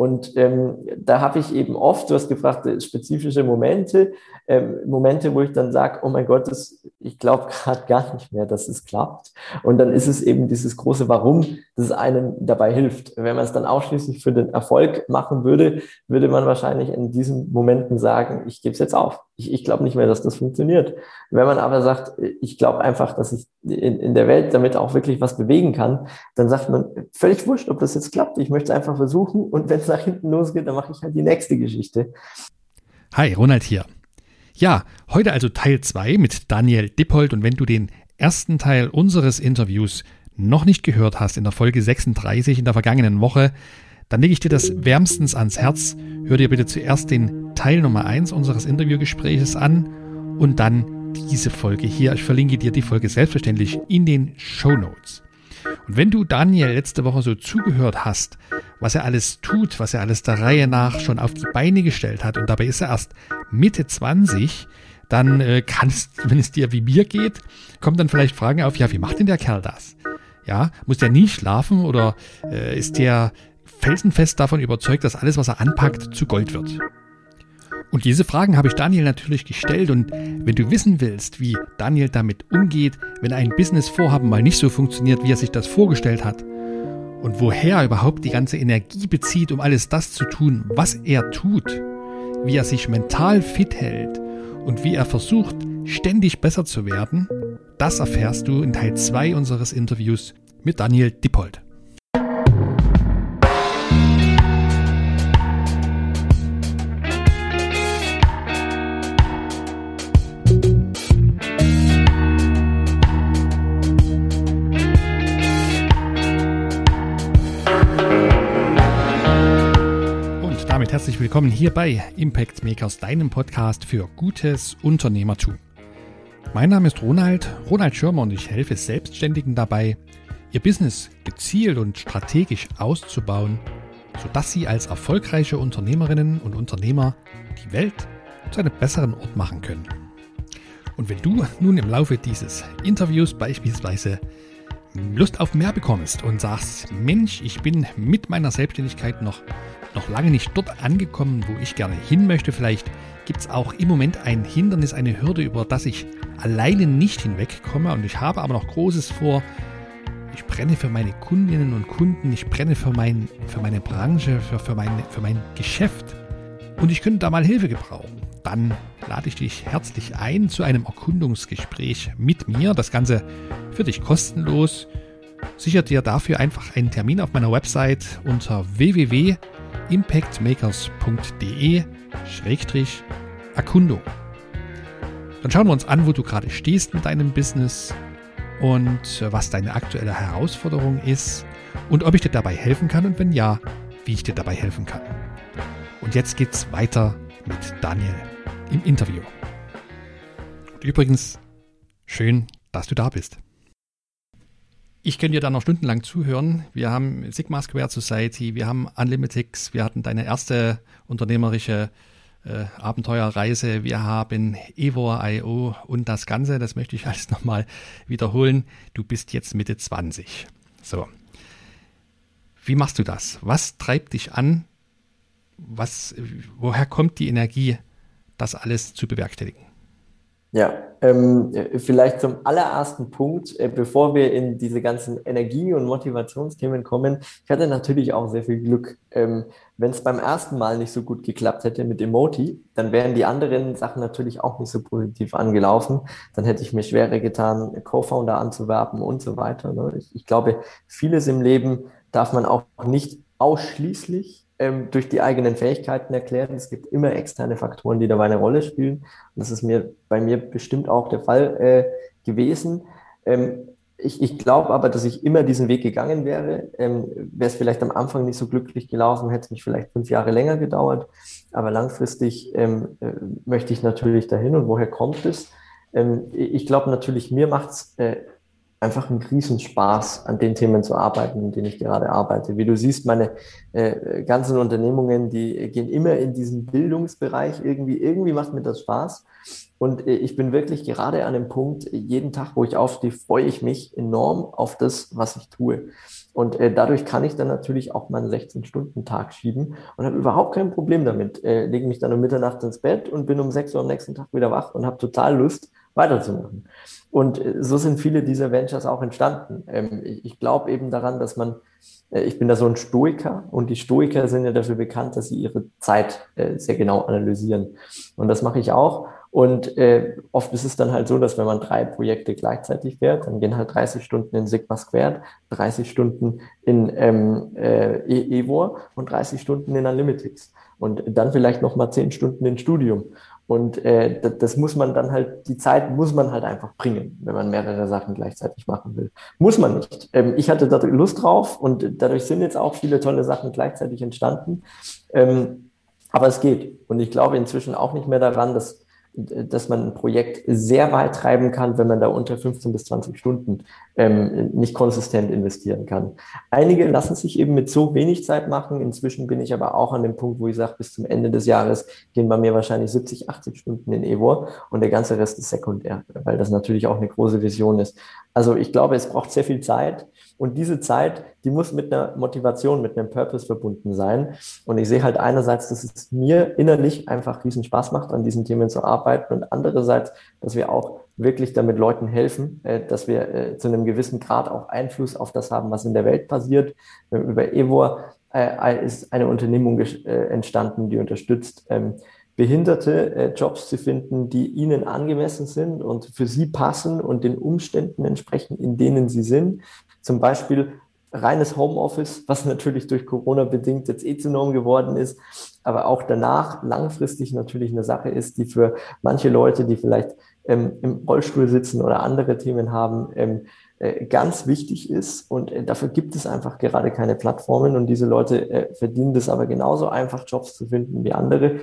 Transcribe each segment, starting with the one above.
Und ähm, da habe ich eben oft, du hast gefragt, äh, spezifische Momente, ähm, Momente, wo ich dann sage, oh mein Gott, das, ich glaube gerade gar nicht mehr, dass es klappt. Und dann ist es eben dieses große Warum, das einem dabei hilft. Wenn man es dann ausschließlich für den Erfolg machen würde, würde man wahrscheinlich in diesen Momenten sagen, ich gebe es jetzt auf. Ich, ich glaube nicht mehr, dass das funktioniert. Wenn man aber sagt, ich glaube einfach, dass ich in, in der Welt damit auch wirklich was bewegen kann, dann sagt man, völlig wurscht, ob das jetzt klappt. Ich möchte es einfach versuchen und wenn es nach hinten losgeht, dann mache ich halt die nächste Geschichte. Hi, Ronald hier. Ja, heute also Teil 2 mit Daniel Dippold und wenn du den ersten Teil unseres Interviews noch nicht gehört hast in der Folge 36 in der vergangenen Woche, dann lege ich dir das wärmstens ans Herz. Hör dir bitte zuerst den Teil Nummer 1 unseres Interviewgespräches an und dann diese Folge hier. Ich verlinke dir die Folge selbstverständlich in den Show Notes. Und wenn du Daniel letzte Woche so zugehört hast, was er alles tut, was er alles der Reihe nach schon auf die Beine gestellt hat, und dabei ist er erst Mitte 20, dann äh, kannst, wenn es dir wie mir geht, kommen dann vielleicht Fragen auf, ja, wie macht denn der Kerl das? Ja, muss der nie schlafen oder äh, ist der felsenfest davon überzeugt, dass alles, was er anpackt, zu Gold wird? Und diese Fragen habe ich Daniel natürlich gestellt und wenn du wissen willst, wie Daniel damit umgeht, wenn ein Businessvorhaben mal nicht so funktioniert, wie er sich das vorgestellt hat und woher er überhaupt die ganze Energie bezieht, um alles das zu tun, was er tut, wie er sich mental fit hält und wie er versucht, ständig besser zu werden, das erfährst du in Teil 2 unseres Interviews mit Daniel Dippold. Herzlich willkommen hier bei Impact Makers, deinem Podcast für gutes Unternehmertum. Mein Name ist Ronald, Ronald Schirmer und ich helfe Selbstständigen dabei, ihr Business gezielt und strategisch auszubauen, sodass sie als erfolgreiche Unternehmerinnen und Unternehmer die Welt zu einem besseren Ort machen können. Und wenn du nun im Laufe dieses Interviews beispielsweise Lust auf mehr bekommst und sagst, Mensch, ich bin mit meiner Selbstständigkeit noch noch lange nicht dort angekommen, wo ich gerne hin möchte. Vielleicht gibt es auch im Moment ein Hindernis, eine Hürde, über das ich alleine nicht hinwegkomme. Und ich habe aber noch Großes vor. Ich brenne für meine Kundinnen und Kunden, ich brenne für, mein, für meine Branche, für, für, meine, für mein Geschäft. Und ich könnte da mal Hilfe gebrauchen. Dann lade ich dich herzlich ein zu einem Erkundungsgespräch mit mir. Das Ganze für dich kostenlos. Sichert dir dafür einfach einen Termin auf meiner Website unter www impactmakers.de-erkundung. Dann schauen wir uns an, wo du gerade stehst mit deinem Business und äh, was deine aktuelle Herausforderung ist und ob ich dir dabei helfen kann und wenn ja, wie ich dir dabei helfen kann. Und jetzt geht's weiter mit Daniel im Interview. Und übrigens, schön, dass du da bist. Ich könnte dir da noch stundenlang zuhören. Wir haben Sigma Square Society, wir haben Unlimitix, wir hatten deine erste unternehmerische äh, Abenteuerreise, wir haben Evo.io und das Ganze, das möchte ich alles nochmal wiederholen. Du bist jetzt Mitte 20. So. Wie machst du das? Was treibt dich an? Was, woher kommt die Energie, das alles zu bewerkstelligen? Ja, ähm, vielleicht zum allerersten Punkt, äh, bevor wir in diese ganzen Energie- und Motivationsthemen kommen. Ich hatte natürlich auch sehr viel Glück. Ähm, Wenn es beim ersten Mal nicht so gut geklappt hätte mit Emoti, dann wären die anderen Sachen natürlich auch nicht so positiv angelaufen. Dann hätte ich mir schwerer getan, Co-Founder anzuwerben und so weiter. Ne? Ich, ich glaube, vieles im Leben darf man auch nicht ausschließlich ähm, durch die eigenen Fähigkeiten erklären. Es gibt immer externe Faktoren, die dabei eine Rolle spielen. Und das ist mir bei mir bestimmt auch der Fall äh, gewesen. Ähm, ich, ich glaube aber, dass ich immer diesen Weg gegangen wäre. Ähm, wäre es vielleicht am Anfang nicht so glücklich gelaufen, hätte es mich vielleicht fünf Jahre länger gedauert. Aber langfristig ähm, äh, möchte ich natürlich dahin. Und woher kommt es? Ähm, ich glaube natürlich, mir macht es äh, einfach ein Riesenspaß, an den Themen zu arbeiten, in denen ich gerade arbeite. Wie du siehst, meine äh, ganzen Unternehmungen, die gehen immer in diesen Bildungsbereich irgendwie. Irgendwie macht mir das Spaß. Und äh, ich bin wirklich gerade an dem Punkt, jeden Tag, wo ich aufstehe, freue ich mich enorm auf das, was ich tue. Und äh, dadurch kann ich dann natürlich auch meinen 16-Stunden-Tag schieben und habe überhaupt kein Problem damit. Äh, lege mich dann um Mitternacht ins Bett und bin um 6 Uhr am nächsten Tag wieder wach und habe total Lust, weiterzumachen. Und äh, so sind viele dieser Ventures auch entstanden. Ähm, ich glaube eben daran, dass man, äh, ich bin da so ein Stoiker und die Stoiker sind ja dafür bekannt, dass sie ihre Zeit äh, sehr genau analysieren. Und das mache ich auch. Und oft ist es dann halt so, dass wenn man drei Projekte gleichzeitig fährt, dann gehen halt 30 Stunden in Sigma Squared, 30 Stunden in ähm, äh, e Evor und 30 Stunden in Analytics. Und dann vielleicht nochmal 10 Stunden in Studium. Und äh, das, muss man dann halt, die Zeit muss man halt einfach bringen, wenn man mehrere Sachen gleichzeitig machen will. Muss man nicht. Ähm, ich hatte da Lust drauf und dadurch sind jetzt auch viele tolle Sachen gleichzeitig entstanden. Ähm, aber es geht. Und ich glaube inzwischen auch nicht mehr daran, dass dass man ein Projekt sehr weit treiben kann, wenn man da unter 15 bis 20 Stunden ähm, nicht konsistent investieren kann. Einige lassen sich eben mit so wenig Zeit machen. Inzwischen bin ich aber auch an dem Punkt, wo ich sage, bis zum Ende des Jahres gehen bei mir wahrscheinlich 70, 80 Stunden in Evo und der ganze Rest ist sekundär, weil das natürlich auch eine große Vision ist. Also ich glaube, es braucht sehr viel Zeit. Und diese Zeit, die muss mit einer Motivation, mit einem Purpose verbunden sein. Und ich sehe halt einerseits, dass es mir innerlich einfach riesen Spaß macht, an diesen Themen zu arbeiten und andererseits, dass wir auch wirklich damit Leuten helfen, äh, dass wir äh, zu einem gewissen Grad auch Einfluss auf das haben, was in der Welt passiert. Über Evor äh, ist eine Unternehmung entstanden, die unterstützt, ähm, behinderte Jobs zu finden, die ihnen angemessen sind und für sie passen und den Umständen entsprechen, in denen sie sind. Zum Beispiel reines Homeoffice, was natürlich durch Corona bedingt jetzt eh zu Norm geworden ist, aber auch danach langfristig natürlich eine Sache ist, die für manche Leute, die vielleicht ähm, im Rollstuhl sitzen oder andere Themen haben, ähm, äh, ganz wichtig ist. Und äh, dafür gibt es einfach gerade keine Plattformen und diese Leute äh, verdienen das aber genauso einfach, Jobs zu finden wie andere.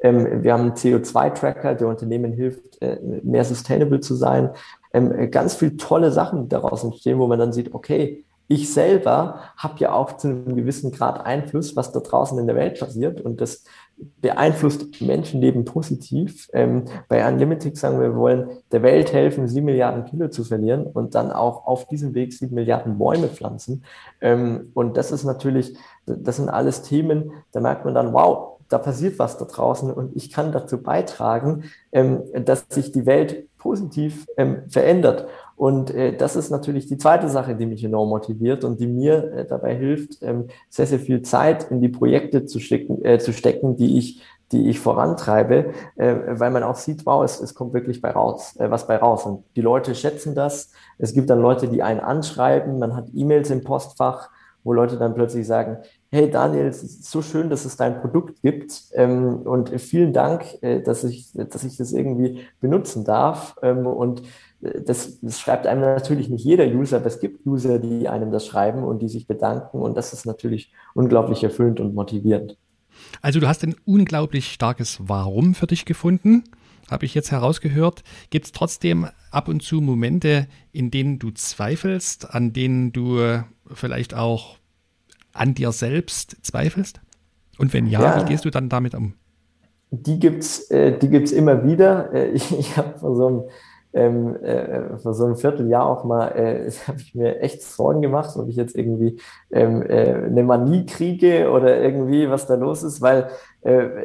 Ähm, wir haben einen CO2-Tracker, der Unternehmen hilft, äh, mehr sustainable zu sein ähm, ganz viele tolle Sachen daraus entstehen, wo man dann sieht, okay, ich selber habe ja auch zu einem gewissen Grad Einfluss, was da draußen in der Welt passiert und das beeinflusst Menschenleben positiv. Ähm, bei Unlimited sagen wir, wir wollen der Welt helfen, sieben Milliarden Kilo zu verlieren und dann auch auf diesem Weg sieben Milliarden Bäume pflanzen. Ähm, und das ist natürlich, das sind alles Themen, da merkt man dann, wow, da passiert was da draußen und ich kann dazu beitragen, ähm, dass sich die Welt positiv ähm, verändert. Und äh, das ist natürlich die zweite Sache, die mich enorm motiviert und die mir äh, dabei hilft, ähm, sehr, sehr viel Zeit in die Projekte zu, stecken, äh, zu stecken, die ich die ich vorantreibe, äh, weil man auch sieht, wow, es, es kommt wirklich bei raus, äh, was bei raus. Und die Leute schätzen das. Es gibt dann Leute, die einen anschreiben, man hat E-Mails im Postfach, wo Leute dann plötzlich sagen, hey Daniel, so schön, dass es dein Produkt gibt ähm, und vielen Dank, äh, dass, ich, dass ich das irgendwie benutzen darf. Ähm, und äh, das, das schreibt einem natürlich nicht jeder User, aber es gibt User, die einem das schreiben und die sich bedanken und das ist natürlich unglaublich erfüllend und motivierend. Also du hast ein unglaublich starkes Warum für dich gefunden, habe ich jetzt herausgehört. Gibt es trotzdem ab und zu Momente, in denen du zweifelst, an denen du vielleicht auch an dir selbst zweifelst? Und wenn ja, ja. wie gehst du dann damit um? Die gibt's, äh, die gibt's immer wieder. Äh, ich ich habe vor so einem ähm, äh, vor so einem Vierteljahr auch mal, äh, habe ich mir echt Sorgen gemacht, ob ich jetzt irgendwie ähm, äh, eine Manie kriege oder irgendwie was da los ist, weil äh,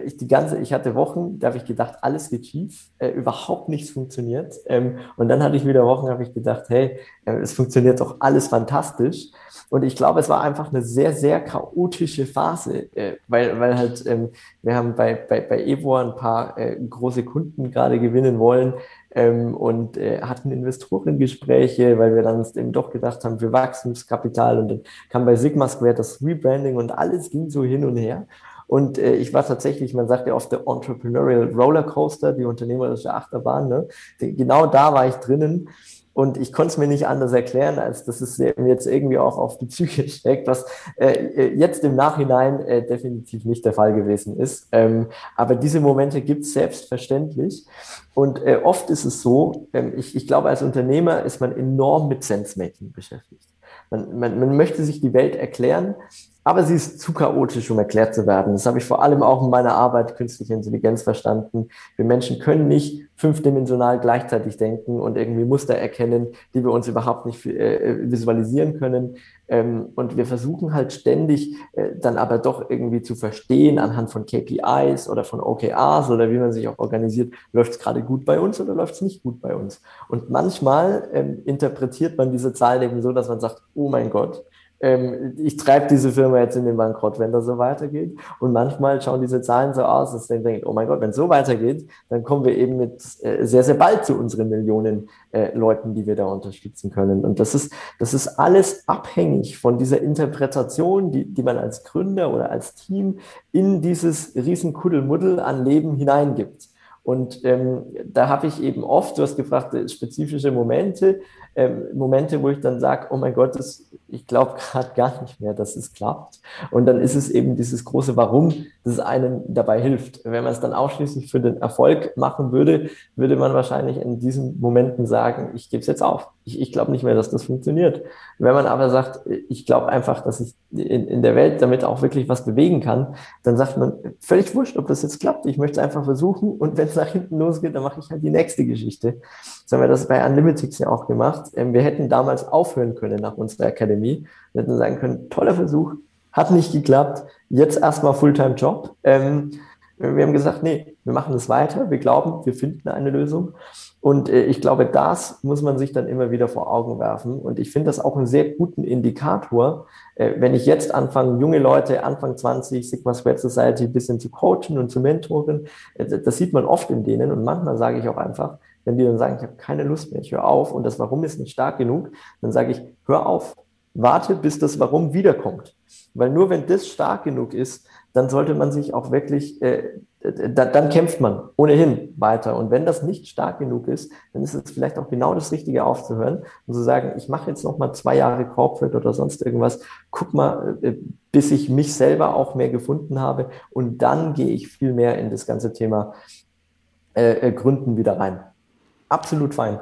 ich die ganze, ich hatte Wochen, da habe ich gedacht, alles geht schief, äh, überhaupt nichts funktioniert. Ähm, und dann hatte ich wieder Wochen, habe ich gedacht, hey, äh, es funktioniert doch alles fantastisch. Und ich glaube, es war einfach eine sehr, sehr chaotische Phase, äh, weil, weil halt ähm, wir haben bei, bei, bei Evo ein paar äh, große Kunden gerade gewinnen wollen ähm, und äh, hatten Investorengespräche, weil wir dann eben doch gedacht haben, für Wachstumskapital und dann kam bei Sigma Square das Rebranding und alles ging so hin und her. Und äh, ich war tatsächlich, man sagt ja oft der Entrepreneurial Rollercoaster, die unternehmerische Achterbahn. Ne? Genau da war ich drinnen. Und ich konnte es mir nicht anders erklären, als dass es mir jetzt irgendwie auch auf die Psyche steckt, was äh, jetzt im Nachhinein äh, definitiv nicht der Fall gewesen ist. Ähm, aber diese Momente gibt es selbstverständlich. Und äh, oft ist es so, ähm, ich, ich glaube, als Unternehmer ist man enorm mit Sense-Making beschäftigt. Man, man, man möchte sich die Welt erklären, aber sie ist zu chaotisch, um erklärt zu werden. Das habe ich vor allem auch in meiner Arbeit künstliche Intelligenz verstanden. Wir Menschen können nicht fünfdimensional gleichzeitig denken und irgendwie Muster erkennen, die wir uns überhaupt nicht äh, visualisieren können. Ähm, und wir versuchen halt ständig äh, dann aber doch irgendwie zu verstehen anhand von KPIs oder von OKRs oder wie man sich auch organisiert, läuft es gerade gut bei uns oder läuft es nicht gut bei uns. Und manchmal ähm, interpretiert man diese Zahlen eben so, dass man sagt, oh mein Gott, ähm, ich treibe diese Firma jetzt in den Bankrott, wenn das so weitergeht. Und manchmal schauen diese Zahlen so aus, dass man denkt, oh mein Gott, wenn es so weitergeht, dann kommen wir eben mit äh, sehr, sehr bald zu unseren Millionen äh, Leuten, die wir da unterstützen können. Und das ist, das ist alles abhängig von dieser Interpretation, die, die man als Gründer oder als Team in dieses riesen Kuddelmuddel an Leben hineingibt. Und ähm, da habe ich eben oft, du hast gefragt, äh, spezifische Momente, ähm, Momente, wo ich dann sage, oh mein Gott, das, ich glaube gerade gar nicht mehr, dass es klappt. Und dann ist es eben dieses große Warum, das einem dabei hilft. Wenn man es dann ausschließlich für den Erfolg machen würde, würde man wahrscheinlich in diesen Momenten sagen, ich gebe es jetzt auf. Ich, ich glaube nicht mehr, dass das funktioniert. Wenn man aber sagt, ich glaube einfach, dass ich in, in der Welt damit auch wirklich was bewegen kann, dann sagt man, völlig wurscht, ob das jetzt klappt. Ich möchte es einfach versuchen und wenn es nach hinten losgeht, dann mache ich halt die nächste Geschichte. So haben wir das bei Unlimitix ja auch gemacht. Ähm, wir hätten damals aufhören können nach unserer Akademie. Wir hätten sagen können, toller Versuch, hat nicht geklappt, jetzt erstmal Fulltime-Job. Ähm, wir haben gesagt, nee, wir machen das weiter, wir glauben, wir finden eine Lösung. Und äh, ich glaube, das muss man sich dann immer wieder vor Augen werfen. Und ich finde das auch einen sehr guten Indikator, äh, wenn ich jetzt anfange, junge Leute, Anfang 20, Sigma Squared Society, ein bisschen zu coachen und zu mentoren. Äh, das sieht man oft in denen. Und manchmal sage ich auch einfach, wenn die dann sagen, ich habe keine Lust mehr, ich höre auf und das Warum ist nicht stark genug, dann sage ich, hör auf, warte, bis das Warum wiederkommt. Weil nur wenn das stark genug ist, dann sollte man sich auch wirklich, äh, da, dann kämpft man ohnehin weiter. Und wenn das nicht stark genug ist, dann ist es vielleicht auch genau das Richtige aufzuhören und zu sagen, ich mache jetzt noch mal zwei Jahre Corporate oder sonst irgendwas, guck mal, äh, bis ich mich selber auch mehr gefunden habe und dann gehe ich viel mehr in das ganze Thema äh, äh Gründen wieder rein absolut fein.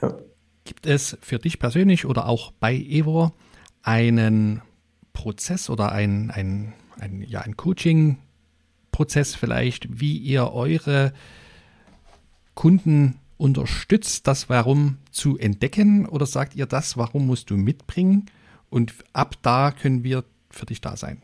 Ja. Gibt es für dich persönlich oder auch bei Evo einen Prozess oder ein, ein, ein, ja, ein Coaching-Prozess vielleicht, wie ihr eure Kunden unterstützt, das Warum zu entdecken? Oder sagt ihr, das Warum musst du mitbringen und ab da können wir für dich da sein?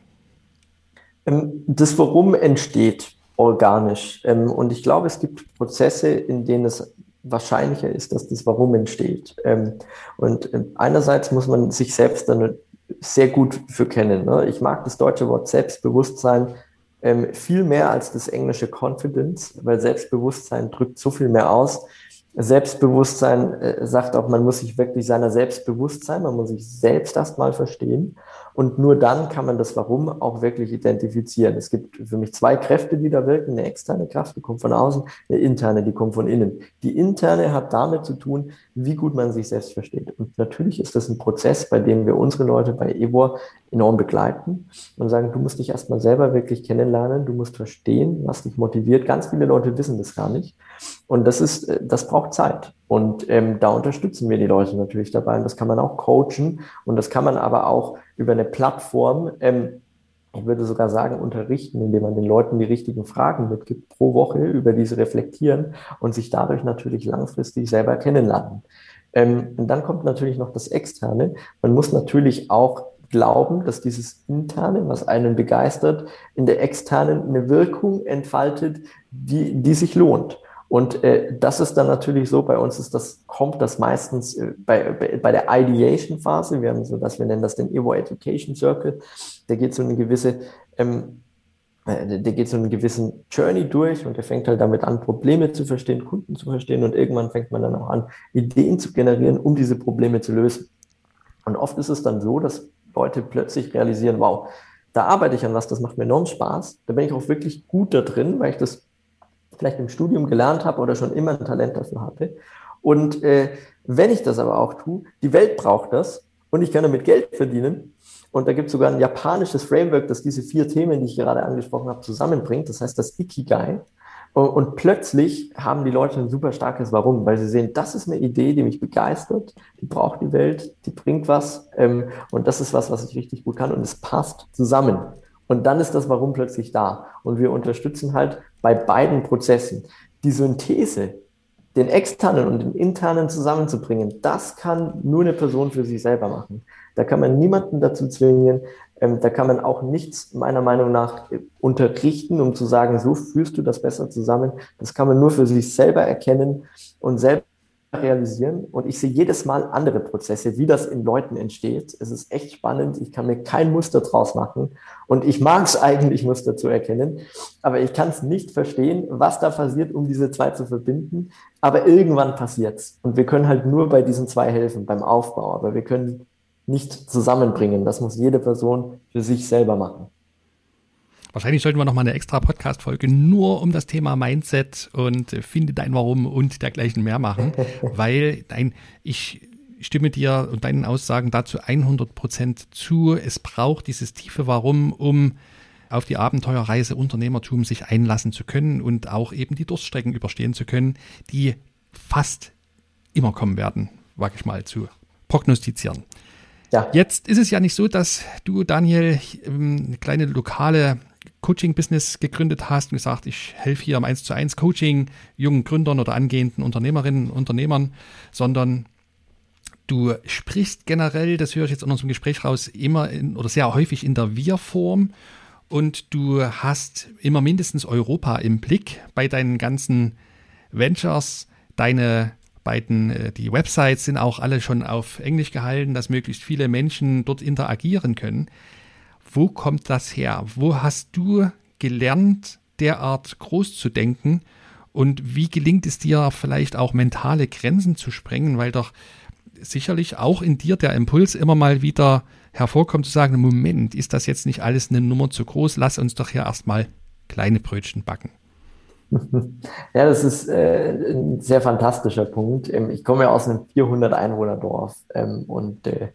Ähm, das Warum entsteht organisch. Ähm, und ich glaube, es gibt Prozesse, in denen es wahrscheinlicher ist, dass das Warum entsteht. Ähm, und ähm, einerseits muss man sich selbst dann sehr gut für kennen. Ne? Ich mag das deutsche Wort Selbstbewusstsein ähm, viel mehr als das englische Confidence, weil Selbstbewusstsein drückt so viel mehr aus. Selbstbewusstsein äh, sagt auch, man muss sich wirklich seiner selbst bewusst sein, man muss sich selbst erstmal verstehen. Und nur dann kann man das Warum auch wirklich identifizieren. Es gibt für mich zwei Kräfte, die da wirken. Eine externe Kraft, die kommt von außen, eine interne, die kommt von innen. Die interne hat damit zu tun, wie gut man sich selbst versteht. Und natürlich ist das ein Prozess, bei dem wir unsere Leute bei EBOR enorm begleiten und sagen, du musst dich erstmal selber wirklich kennenlernen, du musst verstehen, was dich motiviert. Ganz viele Leute wissen das gar nicht. Und das ist, äh, das braucht Zeit. Und ähm, da unterstützen wir die Leute natürlich dabei. Und das kann man auch coachen und das kann man aber auch über eine Plattform, ähm, ich würde sogar sagen, unterrichten, indem man den Leuten die richtigen Fragen mitgibt pro Woche, über diese reflektieren und sich dadurch natürlich langfristig selber kennenlernen. Ähm, und dann kommt natürlich noch das Externe. Man muss natürlich auch glauben, dass dieses Interne, was einen begeistert, in der Externen eine Wirkung entfaltet, die, die sich lohnt. Und äh, das ist dann natürlich so, bei uns ist das, kommt das meistens äh, bei, bei, der Ideation-Phase, wir haben so, dass wir nennen das den Evo Education Circle, der geht so eine gewisse, ähm, äh, der geht so einen gewissen Journey durch und der fängt halt damit an, Probleme zu verstehen, Kunden zu verstehen und irgendwann fängt man dann auch an, Ideen zu generieren, um diese Probleme zu lösen. Und oft ist es dann so, dass Leute plötzlich realisieren, wow, da arbeite ich an was, das macht mir enorm Spaß. Da bin ich auch wirklich gut da drin, weil ich das vielleicht im Studium gelernt habe oder schon immer ein Talent dafür hatte. Und äh, wenn ich das aber auch tue, die Welt braucht das und ich kann damit Geld verdienen. Und da gibt es sogar ein japanisches Framework, das diese vier Themen, die ich gerade angesprochen habe, zusammenbringt. Das heißt das Ikigai. Und plötzlich haben die Leute ein super starkes Warum, weil sie sehen, das ist eine Idee, die mich begeistert, die braucht die Welt, die bringt was ähm, und das ist was, was ich richtig gut kann und es passt zusammen. Und dann ist das Warum plötzlich da. Und wir unterstützen halt bei beiden Prozessen. Die Synthese, den externen und den internen zusammenzubringen, das kann nur eine Person für sich selber machen. Da kann man niemanden dazu zwingen. Ähm, da kann man auch nichts meiner Meinung nach unterrichten, um zu sagen, so führst du das besser zusammen. Das kann man nur für sich selber erkennen und selber realisieren. Und ich sehe jedes Mal andere Prozesse, wie das in Leuten entsteht. Es ist echt spannend. Ich kann mir kein Muster draus machen. Und ich mag es eigentlich, Muster zu erkennen. Aber ich kann es nicht verstehen, was da passiert, um diese zwei zu verbinden. Aber irgendwann passiert es. Und wir können halt nur bei diesen zwei helfen, beim Aufbau. Aber wir können nicht zusammenbringen. Das muss jede Person für sich selber machen. Wahrscheinlich sollten wir noch mal eine extra Podcast-Folge nur um das Thema Mindset und äh, finde dein Warum und dergleichen mehr machen, weil dein, ich stimme dir und deinen Aussagen dazu 100 Prozent zu. Es braucht dieses tiefe Warum, um auf die Abenteuerreise Unternehmertum sich einlassen zu können und auch eben die Durststrecken überstehen zu können, die fast immer kommen werden, wage ich mal zu prognostizieren. Ja. Jetzt ist es ja nicht so, dass du, Daniel, ähm, eine kleine lokale Coaching-Business gegründet hast und gesagt, ich helfe hier am 1 zu 1 Coaching jungen Gründern oder angehenden Unternehmerinnen und Unternehmern, sondern du sprichst generell, das höre ich jetzt in unserem Gespräch raus, immer in, oder sehr häufig in der Wir-Form und du hast immer mindestens Europa im Blick bei deinen ganzen Ventures, deine beiden, äh, die Websites sind auch alle schon auf Englisch gehalten, dass möglichst viele Menschen dort interagieren können. Wo kommt das her? Wo hast du gelernt, derart groß zu denken? Und wie gelingt es dir vielleicht auch mentale Grenzen zu sprengen? Weil doch sicherlich auch in dir der Impuls immer mal wieder hervorkommt zu sagen, Moment, ist das jetzt nicht alles eine Nummer zu groß? Lass uns doch hier erstmal kleine Brötchen backen. Ja, das ist äh, ein sehr fantastischer Punkt. Ähm, ich komme ja aus einem 400 Einwohner Dorf ähm, und äh,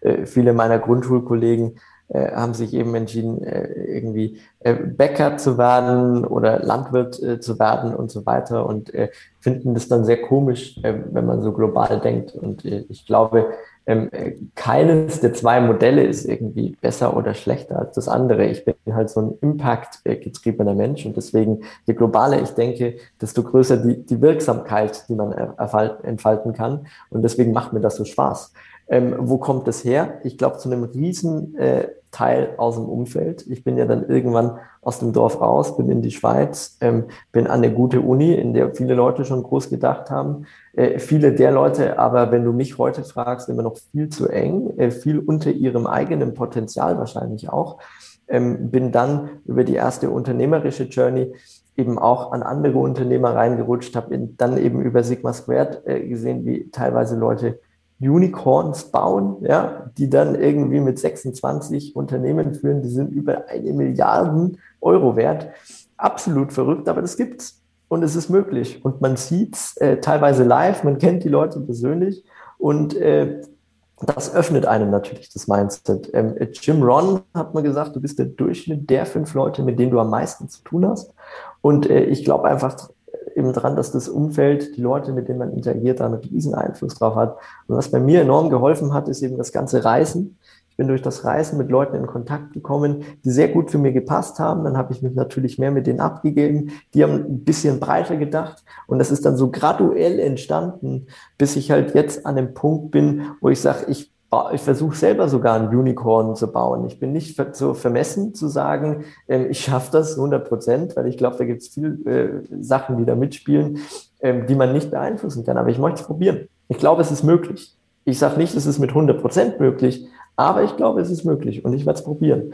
äh, viele meiner Grundschulkollegen äh, haben sich eben entschieden, äh, irgendwie äh, Bäcker zu werden oder Landwirt äh, zu werden und so weiter und äh, finden das dann sehr komisch, wenn man so global denkt. Und ich glaube, ähm, keines der zwei Modelle ist irgendwie besser oder schlechter als das andere. Ich bin halt so ein Impact-getriebener Mensch und deswegen, je globaler ich denke, desto größer die, die Wirksamkeit, die man entfalten kann. Und deswegen macht mir das so Spaß. Ähm, wo kommt das her? Ich glaube, zu einem riesen äh, Teil aus dem Umfeld. Ich bin ja dann irgendwann aus dem Dorf raus, bin in die Schweiz, ähm, bin an eine gute Uni, in der viele Leute schon groß gedacht haben. Äh, viele der Leute, aber wenn du mich heute fragst, immer noch viel zu eng, äh, viel unter ihrem eigenen Potenzial wahrscheinlich auch. Ähm, bin dann über die erste unternehmerische Journey eben auch an andere Unternehmer reingerutscht, habe dann eben über Sigma Squared äh, gesehen, wie teilweise Leute Unicorns bauen, ja, die dann irgendwie mit 26 Unternehmen führen, die sind über eine Milliarde Euro wert. Absolut verrückt, aber das gibt's und es ist möglich. Und man sieht's äh, teilweise live, man kennt die Leute persönlich und äh, das öffnet einem natürlich das Mindset. Ähm, Jim Ron hat mal gesagt, du bist der Durchschnitt der fünf Leute, mit denen du am meisten zu tun hast. Und äh, ich glaube einfach eben dran, dass das Umfeld, die Leute, mit denen man interagiert, da einen riesen Einfluss drauf hat. Und was bei mir enorm geholfen hat, ist eben das ganze Reisen. Ich bin durch das Reisen mit Leuten in Kontakt gekommen, die sehr gut für mir gepasst haben. Dann habe ich mich natürlich mehr mit denen abgegeben. Die haben ein bisschen breiter gedacht. Und das ist dann so graduell entstanden, bis ich halt jetzt an dem Punkt bin, wo ich sage, ich ich versuche selber sogar ein Unicorn zu bauen. Ich bin nicht so vermessen zu sagen, ähm, ich schaffe das 100 Prozent, weil ich glaube, da gibt es viele äh, Sachen, die da mitspielen, ähm, die man nicht beeinflussen kann. Aber ich möchte es probieren. Ich glaube, es ist möglich. Ich sage nicht, es ist mit 100 Prozent möglich, aber ich glaube, es ist möglich und ich werde es probieren.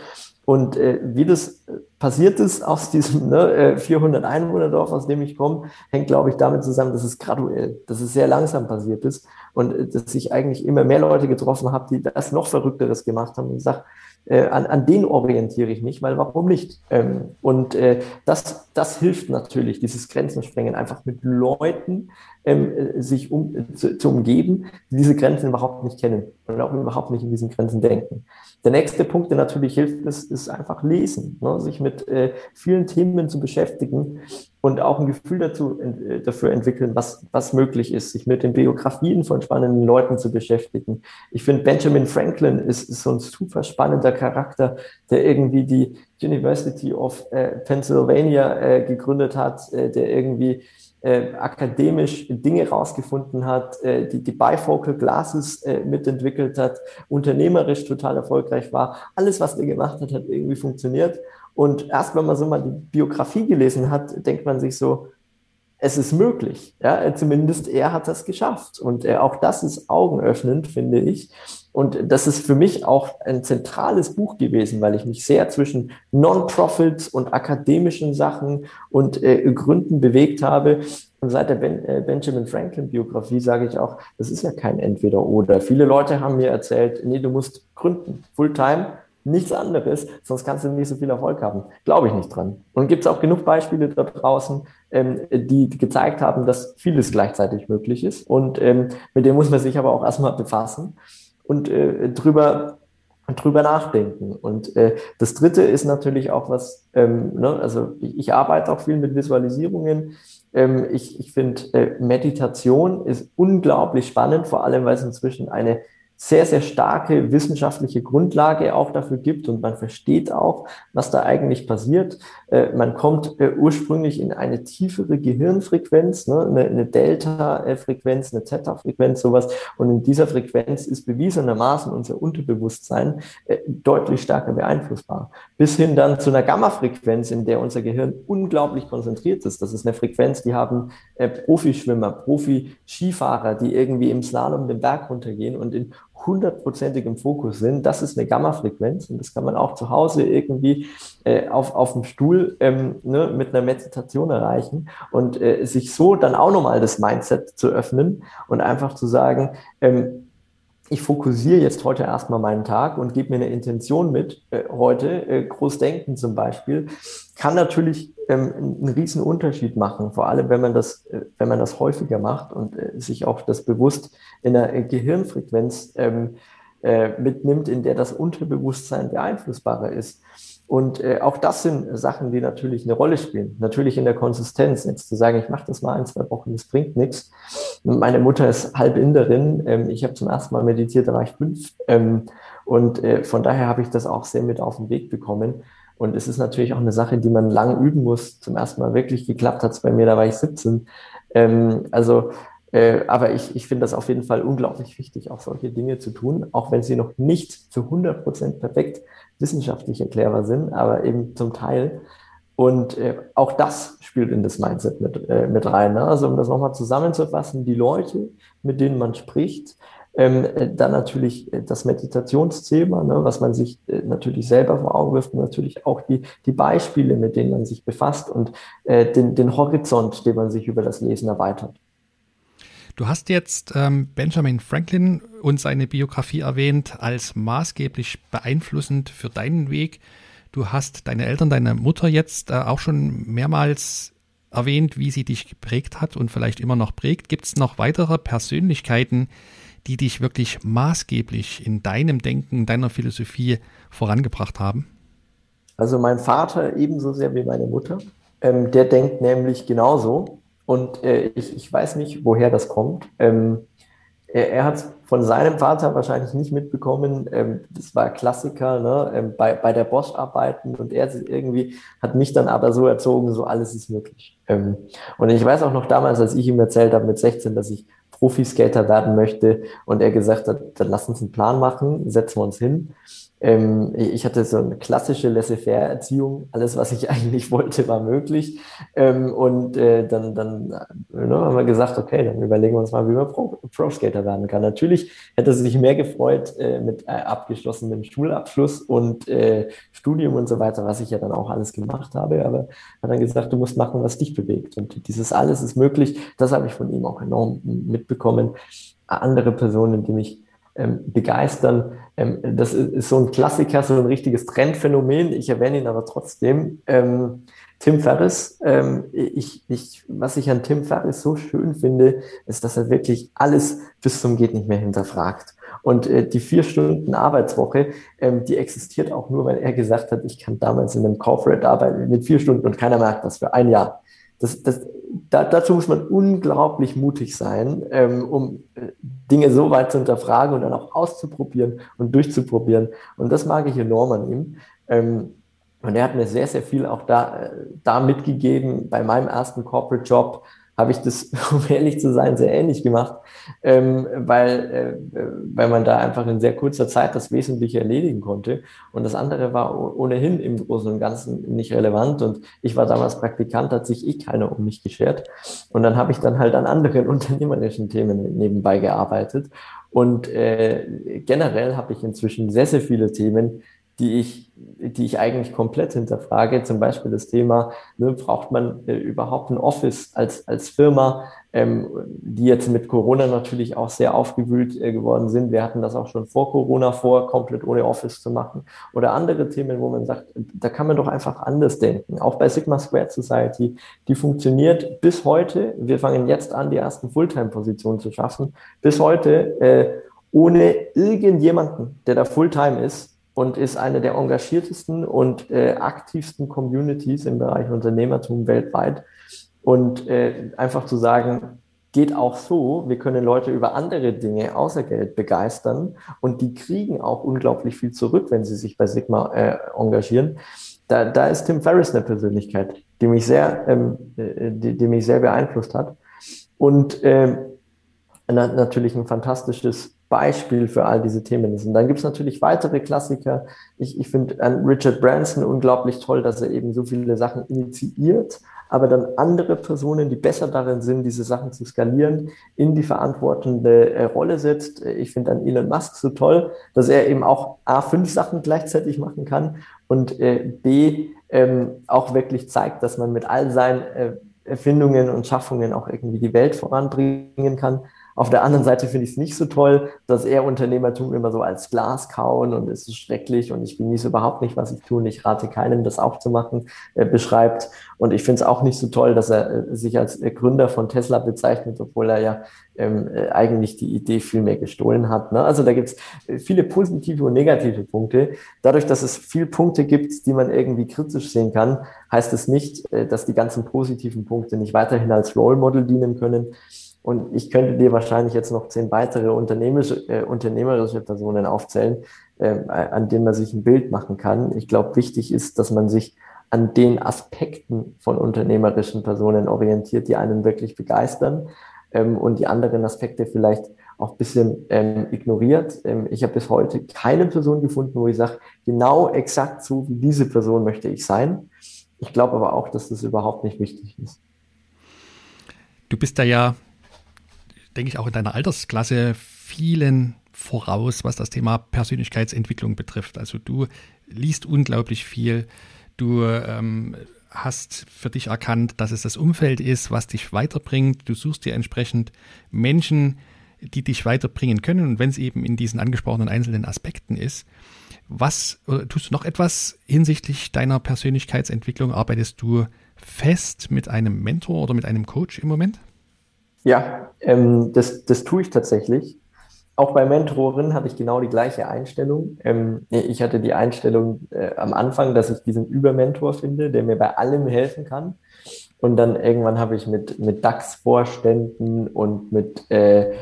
Und äh, wie das passiert ist aus diesem ne, 400 äh, Einwohnerdorf, aus dem ich komme, hängt, glaube ich, damit zusammen, dass es graduell, dass es sehr langsam passiert ist und äh, dass ich eigentlich immer mehr Leute getroffen habe, die das noch Verrückteres gemacht haben. Und sage, äh, an, an den orientiere ich mich, weil warum nicht? Ähm, und äh, das, das hilft natürlich, dieses Grenzensprengen, einfach mit Leuten ähm, sich um, zu, zu umgeben, die diese Grenzen überhaupt nicht kennen und auch überhaupt nicht in diesen Grenzen denken. Der nächste Punkt, der natürlich hilft, ist, ist einfach lesen, ne? sich mit äh, vielen Themen zu beschäftigen und auch ein Gefühl dazu, äh, dafür entwickeln, was, was möglich ist, sich mit den Biografien von spannenden Leuten zu beschäftigen. Ich finde, Benjamin Franklin ist, ist so ein super spannender Charakter, der irgendwie die University of äh, Pennsylvania äh, gegründet hat, äh, der irgendwie äh, akademisch Dinge rausgefunden hat, äh, die, die Bifocal Glasses äh, mitentwickelt hat, unternehmerisch total erfolgreich war. Alles, was der gemacht hat, hat irgendwie funktioniert. Und erst wenn man so mal die Biografie gelesen hat, denkt man sich so, es ist möglich. Ja, zumindest er hat das geschafft. Und äh, auch das ist augenöffnend, finde ich. Und das ist für mich auch ein zentrales Buch gewesen, weil ich mich sehr zwischen Non-Profits und akademischen Sachen und äh, Gründen bewegt habe. Und seit der ben, äh, Benjamin Franklin-Biografie sage ich auch, das ist ja kein Entweder-Oder. Viele Leute haben mir erzählt, nee, du musst gründen, Fulltime nichts anderes, sonst kannst du nicht so viel Erfolg haben. Glaube ich nicht dran. Und gibt es auch genug Beispiele da draußen, ähm, die gezeigt haben, dass vieles gleichzeitig möglich ist. Und ähm, mit dem muss man sich aber auch erstmal befassen und äh, drüber drüber nachdenken. Und äh, das Dritte ist natürlich auch was, ähm, ne, also ich, ich arbeite auch viel mit Visualisierungen. Ähm, ich ich finde, äh, Meditation ist unglaublich spannend, vor allem weil es inzwischen eine sehr, sehr starke wissenschaftliche Grundlage auch dafür gibt und man versteht auch, was da eigentlich passiert. Äh, man kommt äh, ursprünglich in eine tiefere Gehirnfrequenz, ne, eine, eine Delta-Frequenz, eine Theta-Frequenz, sowas. Und in dieser Frequenz ist bewiesenermaßen unser Unterbewusstsein äh, deutlich stärker beeinflussbar. Bis hin dann zu einer Gamma-Frequenz, in der unser Gehirn unglaublich konzentriert ist. Das ist eine Frequenz, die haben Profischwimmer, Profi-Skifahrer, die irgendwie im Slalom den Berg runtergehen und in hundertprozentig im Fokus sind. Das ist eine Gamma-Frequenz und das kann man auch zu Hause irgendwie äh, auf, auf dem Stuhl ähm, ne, mit einer Meditation erreichen und äh, sich so dann auch nochmal das Mindset zu öffnen und einfach zu sagen, ähm, ich fokussiere jetzt heute erstmal meinen Tag und gebe mir eine Intention mit, äh, heute, äh, groß denken zum Beispiel, kann natürlich ähm, einen riesen Unterschied machen, vor allem wenn man das, äh, wenn man das häufiger macht und äh, sich auch das bewusst in einer Gehirnfrequenz ähm, äh, mitnimmt, in der das Unterbewusstsein beeinflussbarer ist. Und äh, auch das sind Sachen, die natürlich eine Rolle spielen. Natürlich in der Konsistenz. Jetzt zu sagen, ich mache das mal ein, zwei Wochen, das bringt nichts. Meine Mutter ist halb Inderin. Ähm, ich habe zum ersten Mal meditiert, da war ich fünf. Ähm, und äh, von daher habe ich das auch sehr mit auf den Weg bekommen. Und es ist natürlich auch eine Sache, die man lang üben muss. Zum ersten Mal wirklich geklappt hat es bei mir, da war ich 17. Ähm, also äh, aber ich, ich finde das auf jeden Fall unglaublich wichtig, auch solche Dinge zu tun, auch wenn sie noch nicht zu 100 Prozent perfekt wissenschaftlich erklärbar sind, aber eben zum Teil. Und äh, auch das spielt in das Mindset mit, äh, mit rein. Ne? Also um das nochmal zusammenzufassen, die Leute, mit denen man spricht, ähm, äh, dann natürlich äh, das Meditationsthema, ne, was man sich äh, natürlich selber vor Augen wirft, und natürlich auch die, die Beispiele, mit denen man sich befasst und äh, den, den Horizont, den man sich über das Lesen erweitert. Du hast jetzt ähm, Benjamin Franklin und seine Biografie erwähnt als maßgeblich beeinflussend für deinen Weg. Du hast deine Eltern, deine Mutter jetzt äh, auch schon mehrmals erwähnt, wie sie dich geprägt hat und vielleicht immer noch prägt. Gibt es noch weitere Persönlichkeiten, die dich wirklich maßgeblich in deinem Denken, deiner Philosophie vorangebracht haben? Also mein Vater ebenso sehr wie meine Mutter. Ähm, der denkt nämlich genauso. Und äh, ich, ich weiß nicht, woher das kommt. Ähm, er, er hat es von seinem Vater wahrscheinlich nicht mitbekommen. Ähm, das war Klassiker, ne? Ähm, bei, bei der Bosch arbeiten. Und er irgendwie hat mich dann aber so erzogen, so alles ist möglich. Ähm, und ich weiß auch noch damals, als ich ihm erzählt habe mit 16, dass ich Profiskater werden möchte und er gesagt hat, dann lass uns einen Plan machen, setzen wir uns hin. Ähm, ich hatte so eine klassische Laissez-faire-Erziehung. Alles, was ich eigentlich wollte, war möglich. Ähm, und äh, dann, dann äh, ne, haben wir gesagt, okay, dann überlegen wir uns mal, wie man Pro-Skater werden kann. Natürlich hätte er sich mehr gefreut äh, mit äh, abgeschlossenem Schulabschluss und äh, Studium und so weiter, was ich ja dann auch alles gemacht habe. Aber hat dann gesagt, du musst machen, was dich bewegt. Und dieses alles ist möglich. Das habe ich von ihm auch enorm mitbekommen. Andere Personen, die mich ähm, begeistern. Ähm, das ist, ist, so ein Klassiker, so ein richtiges Trendphänomen. Ich erwähne ihn aber trotzdem. Ähm, Tim Ferriss, ähm, ich, ich, was ich an Tim Ferriss so schön finde, ist, dass er wirklich alles bis zum geht nicht mehr hinterfragt. Und äh, die vier Stunden Arbeitswoche, ähm, die existiert auch nur, weil er gesagt hat, ich kann damals in einem Corporate arbeiten mit vier Stunden und keiner merkt das für ein Jahr. Das, das, da, dazu muss man unglaublich mutig sein, ähm, um äh, Dinge so weit zu hinterfragen und dann auch auszuprobieren und durchzuprobieren. Und das mag ich enorm an ihm. Ähm, und er hat mir sehr, sehr viel auch da, äh, da mitgegeben bei meinem ersten Corporate Job, habe ich das, um ehrlich zu sein, sehr ähnlich gemacht, ähm, weil, äh, weil man da einfach in sehr kurzer Zeit das Wesentliche erledigen konnte. Und das andere war ohnehin im Großen und Ganzen nicht relevant. Und ich war damals Praktikant, hat sich eh keiner um mich geschert. Und dann habe ich dann halt an anderen unternehmerischen Themen nebenbei gearbeitet. Und äh, generell habe ich inzwischen sehr, sehr viele Themen, die ich, die ich eigentlich komplett hinterfrage. Zum Beispiel das Thema, ne, braucht man äh, überhaupt ein Office als, als Firma, ähm, die jetzt mit Corona natürlich auch sehr aufgewühlt äh, geworden sind. Wir hatten das auch schon vor Corona vor, komplett ohne Office zu machen. Oder andere Themen, wo man sagt, da kann man doch einfach anders denken. Auch bei Sigma Squared Society, die funktioniert bis heute. Wir fangen jetzt an, die ersten Fulltime-Positionen zu schaffen. Bis heute äh, ohne irgendjemanden, der da Fulltime ist, und ist eine der engagiertesten und äh, aktivsten Communities im Bereich Unternehmertum weltweit. Und äh, einfach zu sagen, geht auch so, wir können Leute über andere Dinge außer Geld begeistern und die kriegen auch unglaublich viel zurück, wenn sie sich bei Sigma äh, engagieren. Da, da ist Tim Ferriss eine Persönlichkeit, die mich sehr, ähm, äh, die, die mich sehr beeinflusst hat. Und äh, natürlich ein fantastisches Beispiel für all diese Themen ist. Und dann gibt es natürlich weitere Klassiker. Ich, ich finde an Richard Branson unglaublich toll, dass er eben so viele Sachen initiiert, aber dann andere Personen, die besser darin sind, diese Sachen zu skalieren, in die verantwortende äh, Rolle setzt. Ich finde an Elon Musk so toll, dass er eben auch A, fünf Sachen gleichzeitig machen kann und äh, B, ähm, auch wirklich zeigt, dass man mit all seinen äh, Erfindungen und Schaffungen auch irgendwie die Welt voranbringen kann. Auf der anderen Seite finde ich es nicht so toll, dass er Unternehmertum immer so als Glas kauen und es ist schrecklich und ich genieße überhaupt nicht, was ich tue und ich rate keinem, das auch zu machen, äh, beschreibt. Und ich finde es auch nicht so toll, dass er äh, sich als äh, Gründer von Tesla bezeichnet, obwohl er ja ähm, äh, eigentlich die Idee viel mehr gestohlen hat. Ne? Also da gibt es viele positive und negative Punkte. Dadurch, dass es viele Punkte gibt, die man irgendwie kritisch sehen kann, heißt es nicht, dass die ganzen positiven Punkte nicht weiterhin als Role Model dienen können. Und ich könnte dir wahrscheinlich jetzt noch zehn weitere unternehmerische, äh, unternehmerische Personen aufzählen, äh, an denen man sich ein Bild machen kann. Ich glaube, wichtig ist, dass man sich an den Aspekten von unternehmerischen Personen orientiert, die einen wirklich begeistern ähm, und die anderen Aspekte vielleicht auch bisschen ähm, ignoriert. Ähm, ich habe bis heute keine Person gefunden, wo ich sage, genau exakt so wie diese Person möchte ich sein. Ich glaube aber auch, dass das überhaupt nicht wichtig ist. Du bist da ja denke ich, auch in deiner Altersklasse vielen voraus, was das Thema Persönlichkeitsentwicklung betrifft. Also du liest unglaublich viel, du ähm, hast für dich erkannt, dass es das Umfeld ist, was dich weiterbringt. Du suchst dir entsprechend Menschen, die dich weiterbringen können. Und wenn es eben in diesen angesprochenen einzelnen Aspekten ist, was tust du noch etwas hinsichtlich deiner Persönlichkeitsentwicklung? Arbeitest du fest mit einem Mentor oder mit einem Coach im Moment? Ja, ähm, das, das tue ich tatsächlich. Auch bei Mentoren hatte ich genau die gleiche Einstellung. Ähm, ich hatte die Einstellung äh, am Anfang, dass ich diesen Übermentor finde, der mir bei allem helfen kann. Und dann irgendwann habe ich mit, mit DAX-Vorständen und mit äh,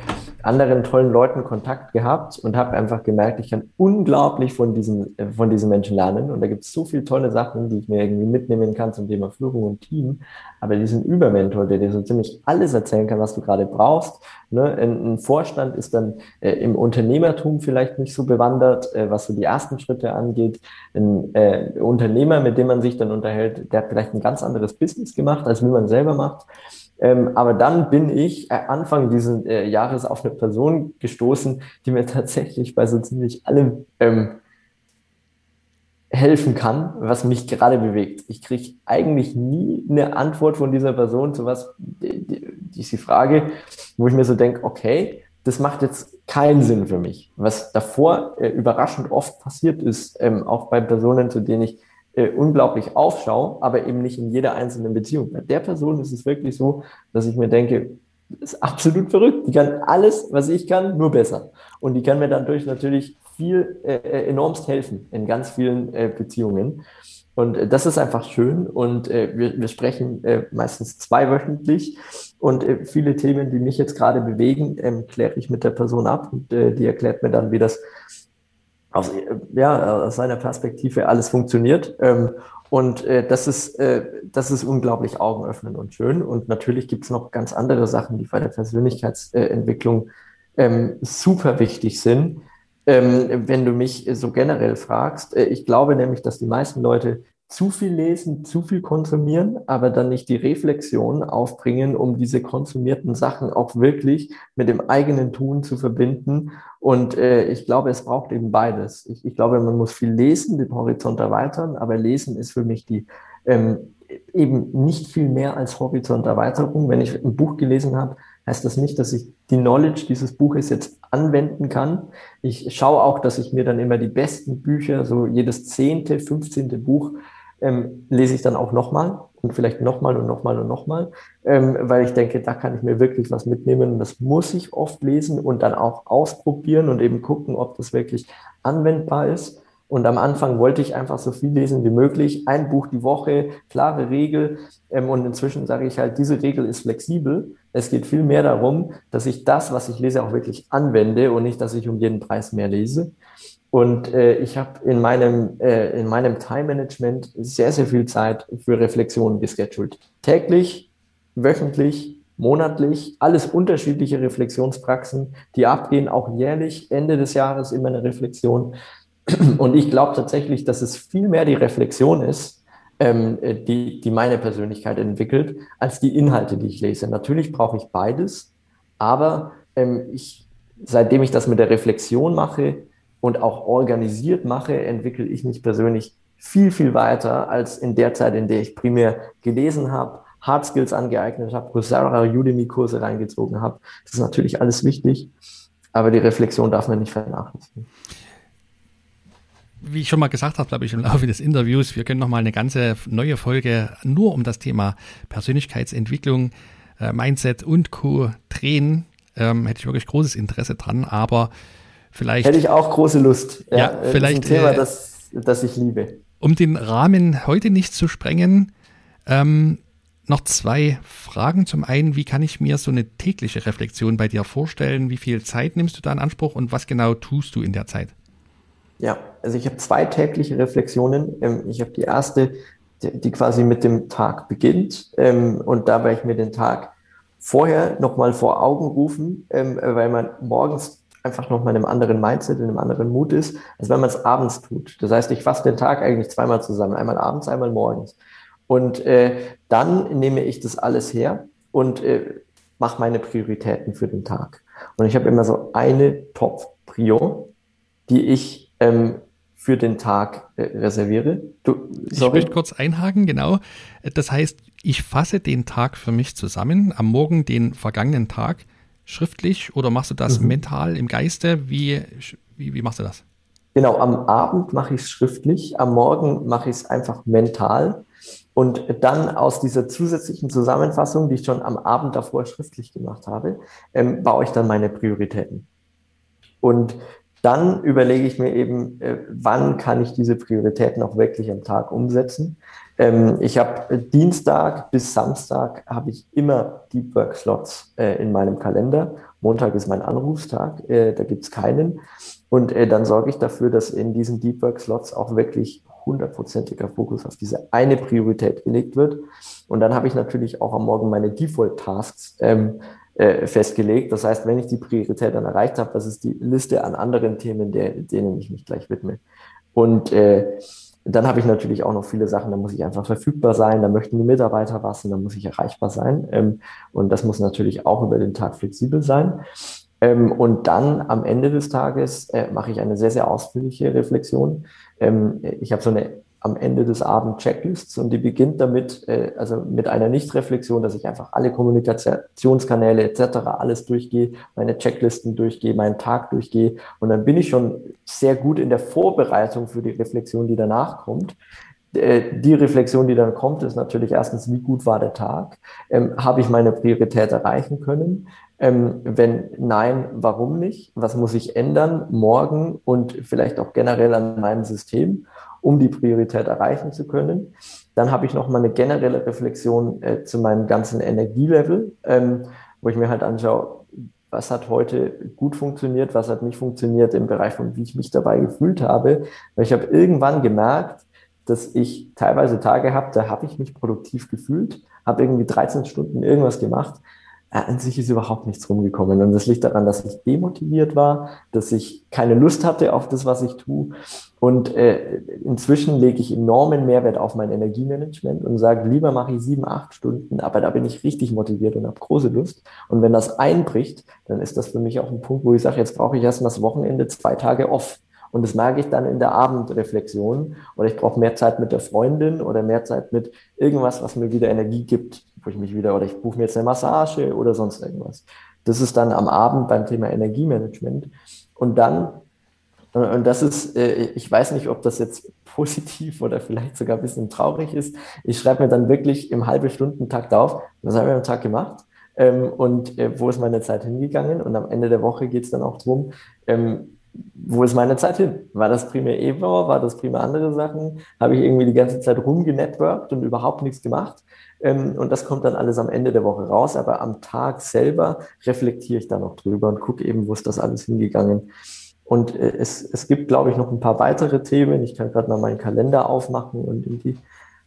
anderen tollen Leuten Kontakt gehabt und habe einfach gemerkt, ich kann unglaublich von diesen, äh, von diesen Menschen lernen. Und da gibt es so viele tolle Sachen, die ich mir irgendwie mitnehmen kann zum Thema Führung und Team. Aber diesen Übermentor, der dir so ziemlich alles erzählen kann, was du gerade brauchst. Ne? Ein, Vorstand ist dann äh, im Unternehmertum vielleicht nicht so bewandert, äh, was so die ersten Schritte angeht. Ein äh, Unternehmer, mit dem man sich dann unterhält, der hat vielleicht ein ganz anderes Business gemacht, als wie man selber macht. Ähm, aber dann bin ich äh, Anfang dieses äh, Jahres auf eine Person gestoßen, die mir tatsächlich bei so ziemlich allem ähm, helfen kann, was mich gerade bewegt. Ich kriege eigentlich nie eine Antwort von dieser Person zu was, die, die, die ist die Frage, wo ich mir so denke, okay, das macht jetzt keinen Sinn für mich. Was davor äh, überraschend oft passiert ist, ähm, auch bei Personen, zu denen ich äh, unglaublich aufschaue, aber eben nicht in jeder einzelnen Beziehung. Bei der Person ist es wirklich so, dass ich mir denke, ist absolut verrückt. Die kann alles, was ich kann, nur besser. Und die kann mir dadurch natürlich viel äh, äh enormst helfen in ganz vielen äh, Beziehungen. Und äh, das ist einfach schön. Und äh, wir, wir sprechen äh, meistens zweiwöchentlich. Und äh, viele Themen, die mich jetzt gerade bewegen, ähm, kläre ich mit der Person ab. Und äh, die erklärt mir dann, wie das aus, ja, aus seiner Perspektive alles funktioniert. Ähm, und das, ist, das ist unglaublich augenöffnend und schön. Und natürlich gibt es noch ganz andere Sachen, die bei der Persönlichkeitsentwicklung ähm, super wichtig sind ähm, wenn du mich so generell fragst. Äh, ich glaube nämlich, dass die meisten Leute zu viel lesen, zu viel konsumieren, aber dann nicht die Reflexion aufbringen, um diese konsumierten Sachen auch wirklich mit dem eigenen Tun zu verbinden. Und äh, ich glaube, es braucht eben beides. Ich, ich, glaube, man muss viel lesen, den Horizont erweitern, aber lesen ist für mich die ähm, eben nicht viel mehr als Horizonterweiterung. Wenn ich ein Buch gelesen habe, heißt das nicht, dass ich die Knowledge dieses Buches jetzt anwenden kann. Ich schaue auch, dass ich mir dann immer die besten Bücher, so jedes zehnte, fünfzehnte Buch, ähm, lese ich dann auch nochmal und vielleicht nochmal und nochmal und nochmal, ähm, weil ich denke, da kann ich mir wirklich was mitnehmen und das muss ich oft lesen und dann auch ausprobieren und eben gucken, ob das wirklich anwendbar ist. Und am Anfang wollte ich einfach so viel lesen wie möglich. Ein Buch die Woche, klare Regel. Ähm, und inzwischen sage ich halt, diese Regel ist flexibel. Es geht viel mehr darum, dass ich das, was ich lese, auch wirklich anwende und nicht, dass ich um jeden Preis mehr lese. Und äh, ich habe in meinem, äh, in meinem Time-Management sehr, sehr viel Zeit für Reflexionen geschedult. Täglich, wöchentlich, monatlich, alles unterschiedliche Reflexionspraxen, die abgehen, auch jährlich, Ende des Jahres immer eine Reflexion. Und ich glaube tatsächlich, dass es viel mehr die Reflexion ist, ähm, die, die meine Persönlichkeit entwickelt, als die Inhalte, die ich lese. Natürlich brauche ich beides, aber ähm, ich, seitdem ich das mit der Reflexion mache und auch organisiert mache, entwickle ich mich persönlich viel, viel weiter als in der Zeit, in der ich primär gelesen habe, Hard Skills angeeignet habe, Coursera, Udemy-Kurse reingezogen habe. Das ist natürlich alles wichtig, aber die Reflexion darf man nicht vernachlässigen wie ich schon mal gesagt habe, glaube ich, im Laufe des Interviews, wir können noch mal eine ganze neue Folge nur um das Thema Persönlichkeitsentwicklung, äh, Mindset und Co. drehen. Ähm, hätte ich wirklich großes Interesse dran, aber vielleicht. Hätte ich auch große Lust. Ja, ja vielleicht. Das ist ein Thema, äh, das, das ich liebe. Um den Rahmen heute nicht zu sprengen, ähm, noch zwei Fragen. Zum einen, wie kann ich mir so eine tägliche Reflexion bei dir vorstellen? Wie viel Zeit nimmst du da in Anspruch und was genau tust du in der Zeit? Ja, also ich habe zwei tägliche Reflexionen. Ähm, ich habe die erste, die quasi mit dem Tag beginnt. Ähm, und da werde ich mir den Tag vorher nochmal vor Augen rufen, ähm, weil man morgens einfach nochmal in einem anderen Mindset, in einem anderen Mut ist, als wenn man es abends tut. Das heißt, ich fasse den Tag eigentlich zweimal zusammen, einmal abends, einmal morgens. Und äh, dann nehme ich das alles her und äh, mache meine Prioritäten für den Tag. Und ich habe immer so eine Top-Prio, die ich ähm, für den Tag äh, reserviere. Du, ich möchte kurz einhaken, genau. Das heißt, ich fasse den Tag für mich zusammen, am Morgen den vergangenen Tag schriftlich oder machst du das mhm. mental im Geiste? Wie, wie, wie machst du das? Genau, am Abend mache ich es schriftlich, am Morgen mache ich es einfach mental. Und dann aus dieser zusätzlichen Zusammenfassung, die ich schon am Abend davor schriftlich gemacht habe, ähm, baue ich dann meine Prioritäten. Und dann überlege ich mir eben, äh, wann kann ich diese Prioritäten auch wirklich am Tag umsetzen. Ähm, ich habe äh, Dienstag bis Samstag habe ich immer Deep Work Slots äh, in meinem Kalender. Montag ist mein Anrufstag, da gibt es keinen. Und dann sorge ich dafür, dass in diesen Deep Work Slots auch wirklich hundertprozentiger Fokus auf diese eine Priorität gelegt wird. Und dann habe ich natürlich auch am Morgen meine Default Tasks, ähm, äh, festgelegt. Das heißt, wenn ich die Priorität dann erreicht habe, das ist die Liste an anderen Themen, der, denen ich mich gleich widme. Und äh, dann habe ich natürlich auch noch viele Sachen, da muss ich einfach verfügbar sein, da möchten die Mitarbeiter was und da muss ich erreichbar sein. Ähm, und das muss natürlich auch über den Tag flexibel sein. Ähm, und dann am Ende des Tages äh, mache ich eine sehr, sehr ausführliche Reflexion. Ähm, ich habe so eine am Ende des Abends Checklists und die beginnt damit, äh, also mit einer Nichtreflexion, dass ich einfach alle Kommunikationskanäle etc. alles durchgehe, meine Checklisten durchgehe, meinen Tag durchgehe und dann bin ich schon sehr gut in der Vorbereitung für die Reflexion, die danach kommt. Äh, die Reflexion, die dann kommt, ist natürlich erstens, wie gut war der Tag? Ähm, Habe ich meine Priorität erreichen können? Ähm, wenn nein, warum nicht? Was muss ich ändern morgen und vielleicht auch generell an meinem System? Um die Priorität erreichen zu können. Dann habe ich noch mal eine generelle Reflexion äh, zu meinem ganzen Energielevel, ähm, wo ich mir halt anschaue, was hat heute gut funktioniert, was hat nicht funktioniert im Bereich von, wie ich mich dabei gefühlt habe. Weil ich habe irgendwann gemerkt, dass ich teilweise Tage habe, da habe ich mich produktiv gefühlt, habe irgendwie 13 Stunden irgendwas gemacht an sich ist überhaupt nichts rumgekommen. Und das liegt daran, dass ich demotiviert war, dass ich keine Lust hatte auf das, was ich tue. Und äh, inzwischen lege ich enormen Mehrwert auf mein Energiemanagement und sage, lieber mache ich sieben, acht Stunden, aber da bin ich richtig motiviert und habe große Lust. Und wenn das einbricht, dann ist das für mich auch ein Punkt, wo ich sage, jetzt brauche ich erstmal das Wochenende zwei Tage off. Und das merke ich dann in der Abendreflexion. Oder ich brauche mehr Zeit mit der Freundin oder mehr Zeit mit irgendwas, was mir wieder Energie gibt, wo ich mich wieder, oder ich buche mir jetzt eine Massage oder sonst irgendwas. Das ist dann am Abend beim Thema Energiemanagement. Und dann, und das ist, äh, ich weiß nicht, ob das jetzt positiv oder vielleicht sogar ein bisschen traurig ist. Ich schreibe mir dann wirklich im halbe Stundentakt auf, was habe ich am Tag gemacht? Ähm, und äh, wo ist meine Zeit hingegangen? Und am Ende der Woche geht es dann auch darum, ähm, wo ist meine Zeit hin? War das primär Ebauer? War das primär andere Sachen? Habe ich irgendwie die ganze Zeit rumgenetworked und überhaupt nichts gemacht? Ähm, und das kommt dann alles am Ende der Woche raus. Aber am Tag selber reflektiere ich da noch drüber und gucke eben, wo ist das alles hingegangen. Und äh, es, es gibt, glaube ich, noch ein paar weitere Themen. Ich kann gerade mal meinen Kalender aufmachen und in die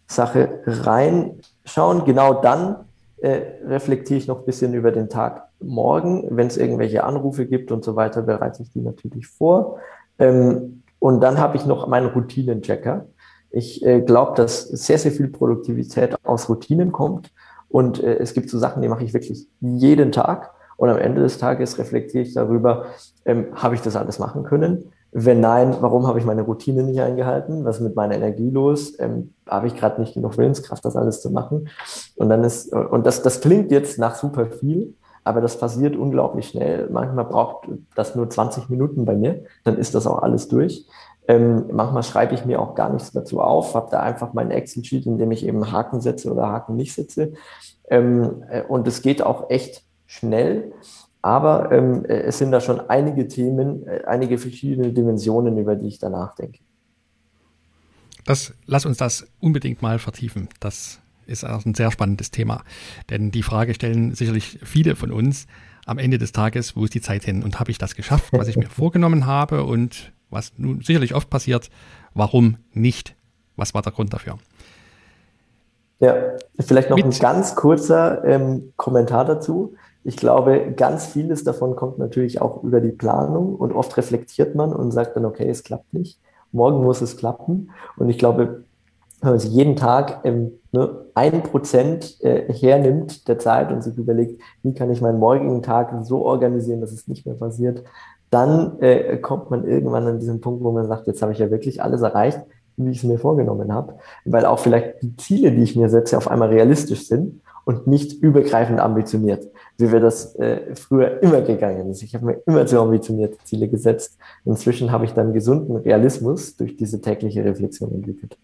Sache reinschauen. Genau dann äh, reflektiere ich noch ein bisschen über den Tag morgen. Wenn es irgendwelche Anrufe gibt und so weiter, bereite ich die natürlich vor. Ähm, und dann habe ich noch meinen Routinenchecker. Ich äh, glaube, dass sehr, sehr viel Produktivität aus Routinen kommt. Und äh, es gibt so Sachen, die mache ich wirklich jeden Tag. Und am Ende des Tages reflektiere ich darüber, ähm, habe ich das alles machen können? Wenn nein, warum habe ich meine Routine nicht eingehalten? Was ist mit meiner Energie los? Ähm, habe ich gerade nicht genug Willenskraft, das alles zu machen? Und dann ist, und das, das klingt jetzt nach super viel, aber das passiert unglaublich schnell. Manchmal braucht das nur 20 Minuten bei mir, dann ist das auch alles durch. Ähm, manchmal schreibe ich mir auch gar nichts dazu auf, habe da einfach mein Excel-Sheet, in dem ich eben Haken setze oder Haken nicht setze. Ähm, äh, und es geht auch echt schnell. Aber ähm, äh, es sind da schon einige Themen, äh, einige verschiedene Dimensionen, über die ich da nachdenke. Das, lass uns das unbedingt mal vertiefen. Das ist auch ein sehr spannendes Thema. Denn die Frage stellen sicherlich viele von uns am Ende des Tages, wo ist die Zeit hin? Und habe ich das geschafft, was ich mir vorgenommen habe? Und was nun sicherlich oft passiert, warum nicht? Was war der Grund dafür? Ja, vielleicht noch Mit ein ganz kurzer ähm, Kommentar dazu. Ich glaube, ganz vieles davon kommt natürlich auch über die Planung und oft reflektiert man und sagt dann, okay, es klappt nicht. Morgen muss es klappen. Und ich glaube, wenn man sich jeden Tag ähm, ne, ein Prozent äh, hernimmt der Zeit und sich überlegt, wie kann ich meinen morgigen Tag so organisieren, dass es nicht mehr passiert, dann äh, kommt man irgendwann an diesen Punkt, wo man sagt, jetzt habe ich ja wirklich alles erreicht, wie ich es mir vorgenommen habe, weil auch vielleicht die Ziele, die ich mir setze, auf einmal realistisch sind und nicht übergreifend ambitioniert, wie wir das äh, früher immer gegangen ist. Ich habe mir immer zu ambitionierte Ziele gesetzt. Inzwischen habe ich dann gesunden Realismus durch diese tägliche Reflexion entwickelt.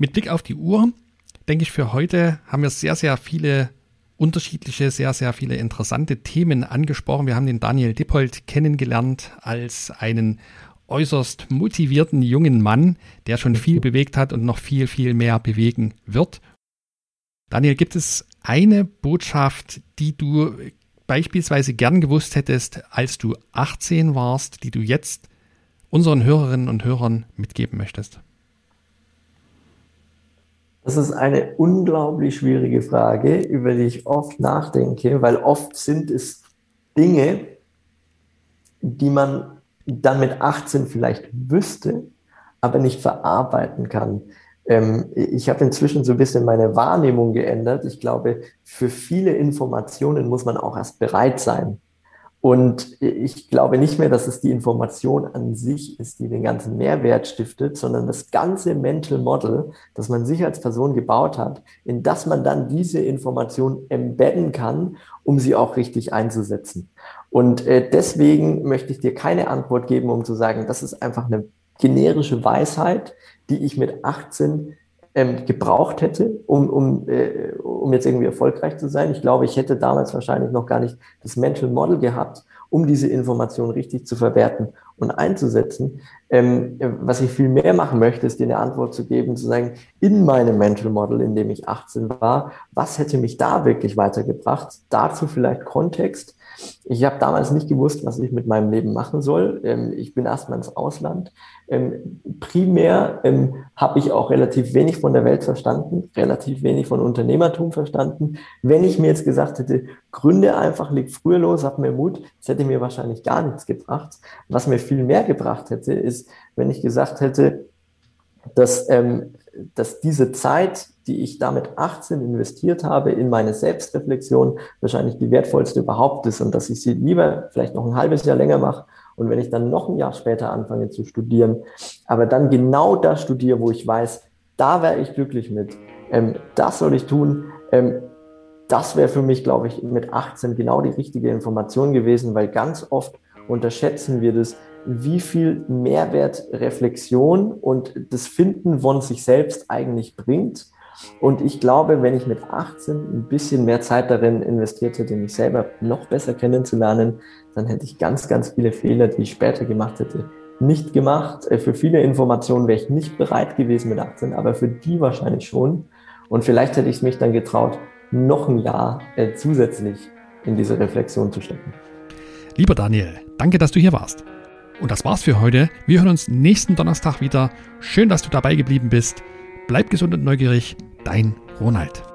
Mit Blick auf die Uhr, denke ich, für heute haben wir sehr, sehr viele unterschiedliche, sehr, sehr viele interessante Themen angesprochen. Wir haben den Daniel Dippold kennengelernt als einen äußerst motivierten jungen Mann, der schon viel bewegt hat und noch viel, viel mehr bewegen wird. Daniel, gibt es eine Botschaft, die du beispielsweise gern gewusst hättest, als du 18 warst, die du jetzt unseren Hörerinnen und Hörern mitgeben möchtest? Das ist eine unglaublich schwierige Frage, über die ich oft nachdenke, weil oft sind es Dinge, die man dann mit 18 vielleicht wüsste, aber nicht verarbeiten kann. Ähm, ich habe inzwischen so ein bisschen meine Wahrnehmung geändert. Ich glaube, für viele Informationen muss man auch erst bereit sein. Und ich glaube nicht mehr, dass es die Information an sich ist, die den ganzen Mehrwert stiftet, sondern das ganze Mental Model, das man sich als Person gebaut hat, in das man dann diese Information embedden kann, um sie auch richtig einzusetzen. Und äh, deswegen möchte ich dir keine Antwort geben, um zu sagen, das ist einfach eine generische Weisheit, die ich mit 18 ähm, gebraucht hätte, um, um, äh, um jetzt irgendwie erfolgreich zu sein. Ich glaube, ich hätte damals wahrscheinlich noch gar nicht das Mental Model gehabt, um diese Information richtig zu verwerten und einzusetzen. Ähm, was ich viel mehr machen möchte, ist dir eine Antwort zu geben, zu sagen, in meinem Mental Model, in dem ich 18 war, was hätte mich da wirklich weitergebracht? Dazu vielleicht Kontext. Ich habe damals nicht gewusst, was ich mit meinem Leben machen soll. Ähm, ich bin erstmal ins Ausland. Ähm, primär ähm, habe ich auch relativ wenig von der Welt verstanden, relativ wenig von Unternehmertum verstanden. Wenn ich mir jetzt gesagt hätte, gründe einfach, leg früher los, hab mir Mut, das hätte mir wahrscheinlich gar nichts gebracht. Was mir viel mehr gebracht hätte, ist, wenn ich gesagt hätte, dass, ähm, dass diese Zeit, die ich damit 18 investiert habe in meine Selbstreflexion, wahrscheinlich die wertvollste überhaupt ist und dass ich sie lieber vielleicht noch ein halbes Jahr länger mache und wenn ich dann noch ein Jahr später anfange zu studieren, aber dann genau das studiere, wo ich weiß, da wäre ich glücklich mit, ähm, das soll ich tun, ähm, das wäre für mich, glaube ich, mit 18 genau die richtige Information gewesen, weil ganz oft unterschätzen wir das, wie viel Mehrwert Reflexion und das Finden von sich selbst eigentlich bringt. Und ich glaube, wenn ich mit 18 ein bisschen mehr Zeit darin investiert hätte, mich selber noch besser kennenzulernen, dann hätte ich ganz, ganz viele Fehler, die ich später gemacht hätte, nicht gemacht. Äh, für viele Informationen wäre ich nicht bereit gewesen mit 18, aber für die wahrscheinlich schon. Und vielleicht hätte ich mich dann getraut, noch ein Jahr äh, zusätzlich in diese Reflexion zu stecken. Lieber Daniel, danke, dass du hier warst. Und das war's für heute. Wir hören uns nächsten Donnerstag wieder. Schön, dass du dabei geblieben bist. Bleib gesund und neugierig. Dein Ronald.